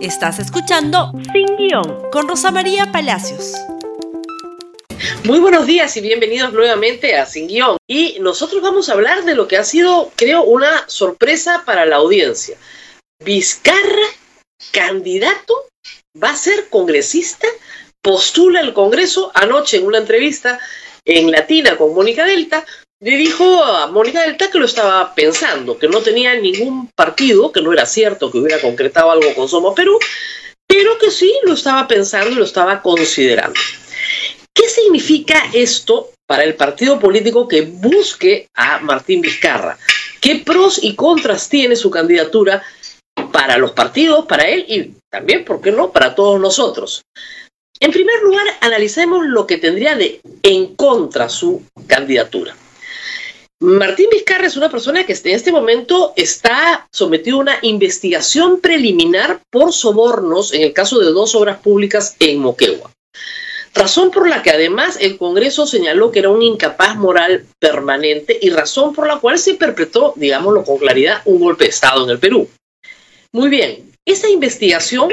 Estás escuchando Sin Guión con Rosa María Palacios. Muy buenos días y bienvenidos nuevamente a Sin Guión. Y nosotros vamos a hablar de lo que ha sido, creo, una sorpresa para la audiencia. Vizcarra, candidato, va a ser congresista, postula el Congreso. Anoche en una entrevista en Latina con Mónica Delta, le dijo a Mónica Delta que lo estaba pensando, que no tenía ningún partido, que no era cierto que hubiera concretado algo con Somos Perú, pero que sí lo estaba pensando y lo estaba considerando. ¿Qué significa esto para el partido político que busque a Martín Vizcarra? ¿Qué pros y contras tiene su candidatura para los partidos, para él y también, ¿por qué no?, para todos nosotros. En primer lugar, analicemos lo que tendría de en contra su candidatura. Martín Vizcarra es una persona que en este momento está sometido a una investigación preliminar por sobornos en el caso de dos obras públicas en Moquegua. Razón por la que además el Congreso señaló que era un incapaz moral permanente y razón por la cual se perpetró, digámoslo con claridad, un golpe de Estado en el Perú. Muy bien, esa investigación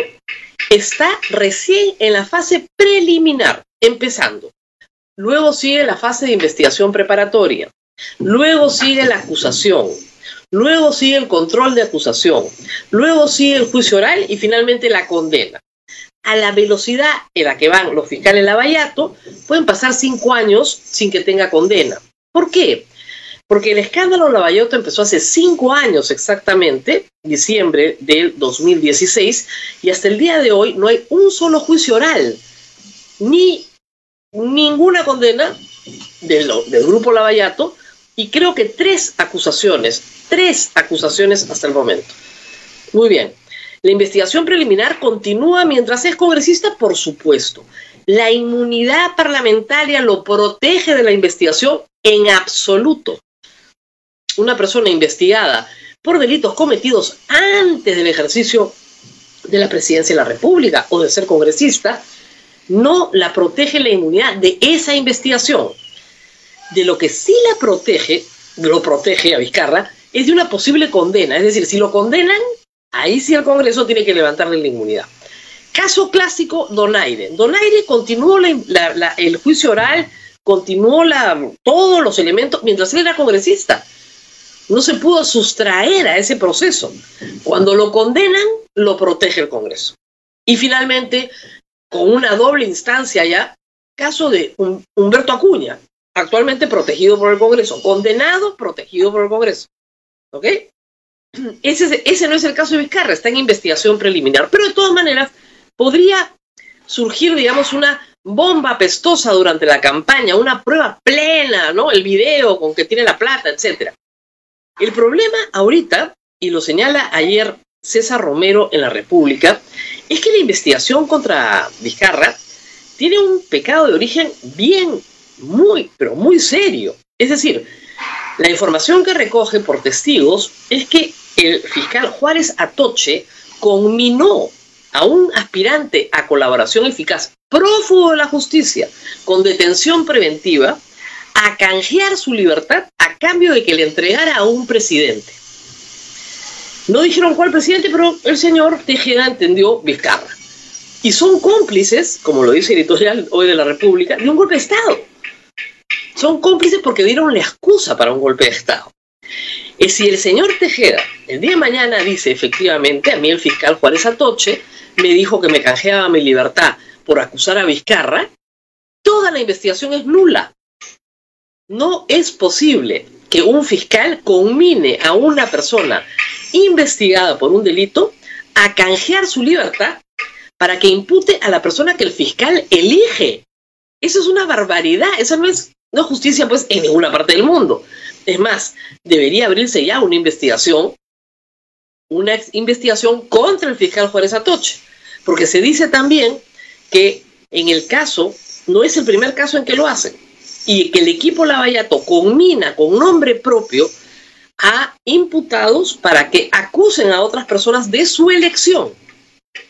está recién en la fase preliminar, empezando. Luego sigue la fase de investigación preparatoria. Luego sigue la acusación, luego sigue el control de acusación, luego sigue el juicio oral y finalmente la condena. A la velocidad en la que van los fiscales Lavallato, pueden pasar cinco años sin que tenga condena. ¿Por qué? Porque el escándalo Lavallato empezó hace cinco años exactamente, diciembre del 2016, y hasta el día de hoy no hay un solo juicio oral, ni ninguna condena del, grupo Lavallato, y creo que tres acusaciones, tres acusaciones hasta el momento. Muy bien. La investigación preliminar continúa mientras es congresista, por supuesto. La inmunidad parlamentaria lo protege de la investigación en absoluto. Una persona investigada por delitos cometidos antes del ejercicio de la presidencia de la República o de ser congresista, no la protege la inmunidad de esa investigación de lo que sí la protege, lo protege a Vizcarra, es de una posible condena. Es decir, si lo condenan, ahí sí el Congreso tiene que levantarle la inmunidad. Caso clásico, Donaire. Donaire continuó el juicio oral, continuó todos los elementos mientras él era congresista. No se pudo sustraer a ese proceso. Cuando lo condenan, lo protege el Congreso. Y finalmente, con una doble instancia ya, caso de Humberto Acuña, actualmente protegido por el Congreso, condenado, protegido por el Congreso. ¿Ok? Ese, ese no es el caso de Vizcarra, está en investigación preliminar, pero de todas maneras podría surgir, digamos, una bomba apestosa durante la campaña, una prueba plena, ¿no? El video con que tiene la plata, etc. El problema ahorita, y lo señala ayer César Romero en la República, es que la investigación contra Vizcarra tiene un pecado de origen bien muy, pero muy serio. Es decir, la información que recoge por testigos es que el fiscal Juárez Atoche conminó a un aspirante a colaboración eficaz, prófugo de la justicia, con detención preventiva, a canjear su libertad a cambio de que le entregara a un presidente. No dijeron cuál presidente, pero el señor Tejeda entendió Vizcarra. Y son cómplices, como lo dice editorial hoy de la República, de un golpe de Estado son cómplices porque dieron la excusa para un golpe de Estado. Y si el señor Tejeda el día de mañana dice efectivamente, a mí el fiscal Juárez Atoche me dijo que me canjeaba mi libertad por acusar a Vizcarra, toda la investigación es nula. No es posible que un fiscal conmine a una persona investigada por un delito a canjear su libertad para que impute a la persona que el fiscal elige. Eso es una barbaridad, eso no es no justicia, pues, en ninguna parte del mundo. Es más, debería abrirse ya una investigación, una investigación contra el fiscal Juárez Atoche, porque se dice también que en el caso, no es el primer caso en que lo hacen, y que el equipo Lavallato conmina con nombre propio a imputados para que acusen a otras personas de su elección.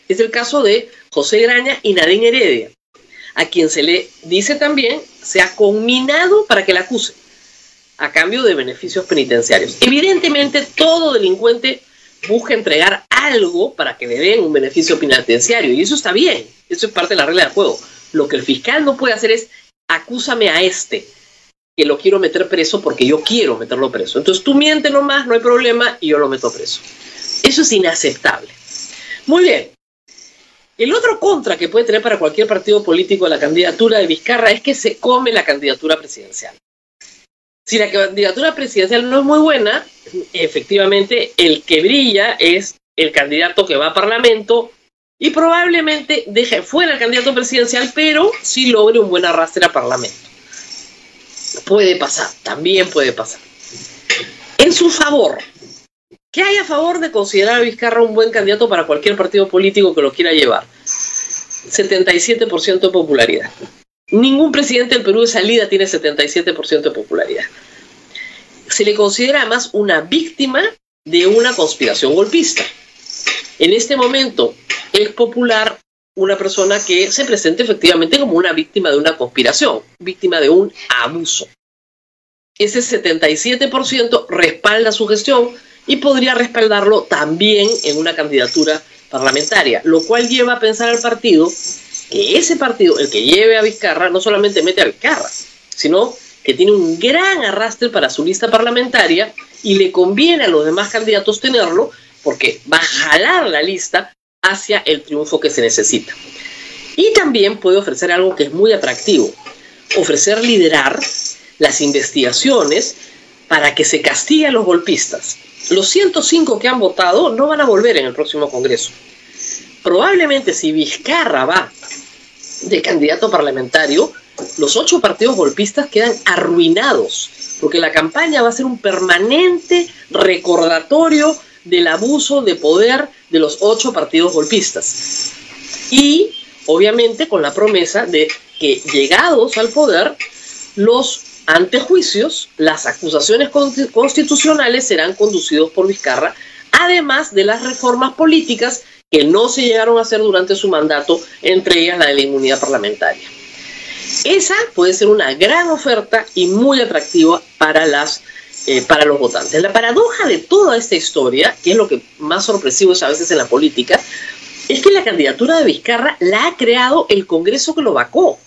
Es el caso de José Graña y Nadine Heredia a quien se le dice también se ha conminado para que la acuse a cambio de beneficios penitenciarios. Evidentemente, todo delincuente busca entregar algo para que le den un beneficio penitenciario. Y eso está bien, eso es parte de la regla del juego. Lo que el fiscal no puede hacer es acúsame a este, que lo quiero meter preso porque yo quiero meterlo preso. Entonces tú mientes nomás, no hay problema, y yo lo meto preso. Eso es inaceptable. Muy bien. El otro contra que puede tener para cualquier partido político la candidatura de Vizcarra es que se come la candidatura presidencial. Si la candidatura presidencial no es muy buena, efectivamente el que brilla es el candidato que va a Parlamento y probablemente deje fuera el candidato presidencial, pero sí logre un buen arrastre a Parlamento. Puede pasar, también puede pasar. En su favor, ¿qué hay a favor de considerar a Vizcarra un buen candidato para cualquier partido político que lo quiera llevar? 77% de popularidad. Ningún presidente del Perú de salida tiene 77% de popularidad. Se le considera además una víctima de una conspiración golpista. En este momento es popular una persona que se presenta efectivamente como una víctima de una conspiración, víctima de un abuso. Ese 77% respalda su gestión y podría respaldarlo también en una candidatura parlamentaria, lo cual lleva a pensar al partido que ese partido, el que lleve a Vizcarra, no solamente mete a Vizcarra, sino que tiene un gran arrastre para su lista parlamentaria y le conviene a los demás candidatos tenerlo porque va a jalar la lista hacia el triunfo que se necesita. Y también puede ofrecer algo que es muy atractivo, ofrecer liderar las investigaciones para que se castigue a los golpistas. Los 105 que han votado no van a volver en el próximo Congreso. Probablemente si Vizcarra va de candidato parlamentario, los ocho partidos golpistas quedan arruinados, porque la campaña va a ser un permanente recordatorio del abuso de poder de los ocho partidos golpistas. Y obviamente con la promesa de que llegados al poder, los antejuicios, las acusaciones constitucionales serán conducidos por Vizcarra, además de las reformas políticas que no se llegaron a hacer durante su mandato, entre ellas la de la inmunidad parlamentaria. Esa puede ser una gran oferta y muy atractiva para, las, eh, para los votantes. La paradoja de toda esta historia, que es lo que más sorpresivo es a veces en la política, es que la candidatura de Vizcarra la ha creado el Congreso que lo vacó.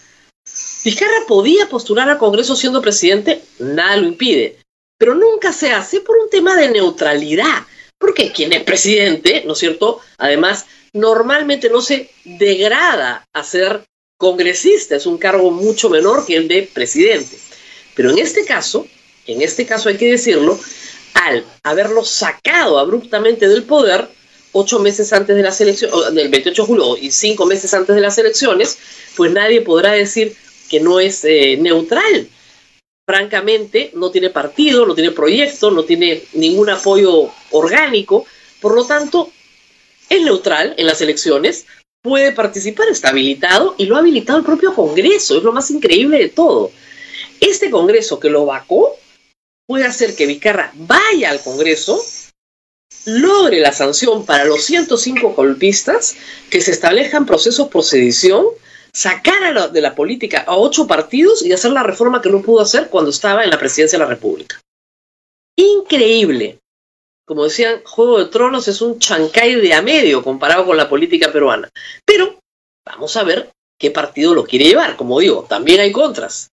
Vizcarra podía postular al Congreso siendo presidente, nada lo impide, pero nunca se hace por un tema de neutralidad, porque quien es presidente, ¿no es cierto? Además, normalmente no se degrada a ser congresista, es un cargo mucho menor que el de presidente. Pero en este caso, en este caso hay que decirlo, al haberlo sacado abruptamente del poder, ocho meses antes de las elecciones, del 28 de julio y cinco meses antes de las elecciones, pues nadie podrá decir que no es eh, neutral. Francamente no tiene partido, no tiene proyecto, no tiene ningún apoyo orgánico, por lo tanto es neutral en las elecciones, puede participar, está habilitado y lo ha habilitado el propio Congreso, es lo más increíble de todo. Este Congreso que lo vacó puede hacer que Vizcarra vaya al Congreso, logre la sanción para los 105 golpistas, que se establezcan procesos por sedición, sacar de la política a ocho partidos y hacer la reforma que no pudo hacer cuando estaba en la presidencia de la República. Increíble. Como decían, Juego de Tronos es un chancay de a medio comparado con la política peruana. Pero vamos a ver qué partido lo quiere llevar. Como digo, también hay contras.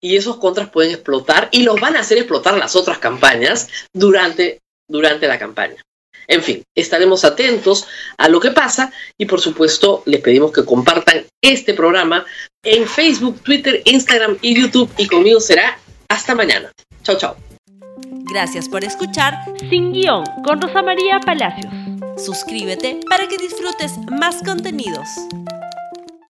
Y esos contras pueden explotar y los van a hacer explotar las otras campañas durante, durante la campaña. En fin, estaremos atentos a lo que pasa y por supuesto les pedimos que compartan este programa en Facebook, Twitter, Instagram y YouTube y conmigo será hasta mañana. Chao, chao. Gracias por escuchar Sin Guión con Rosa María Palacios. Suscríbete para que disfrutes más contenidos.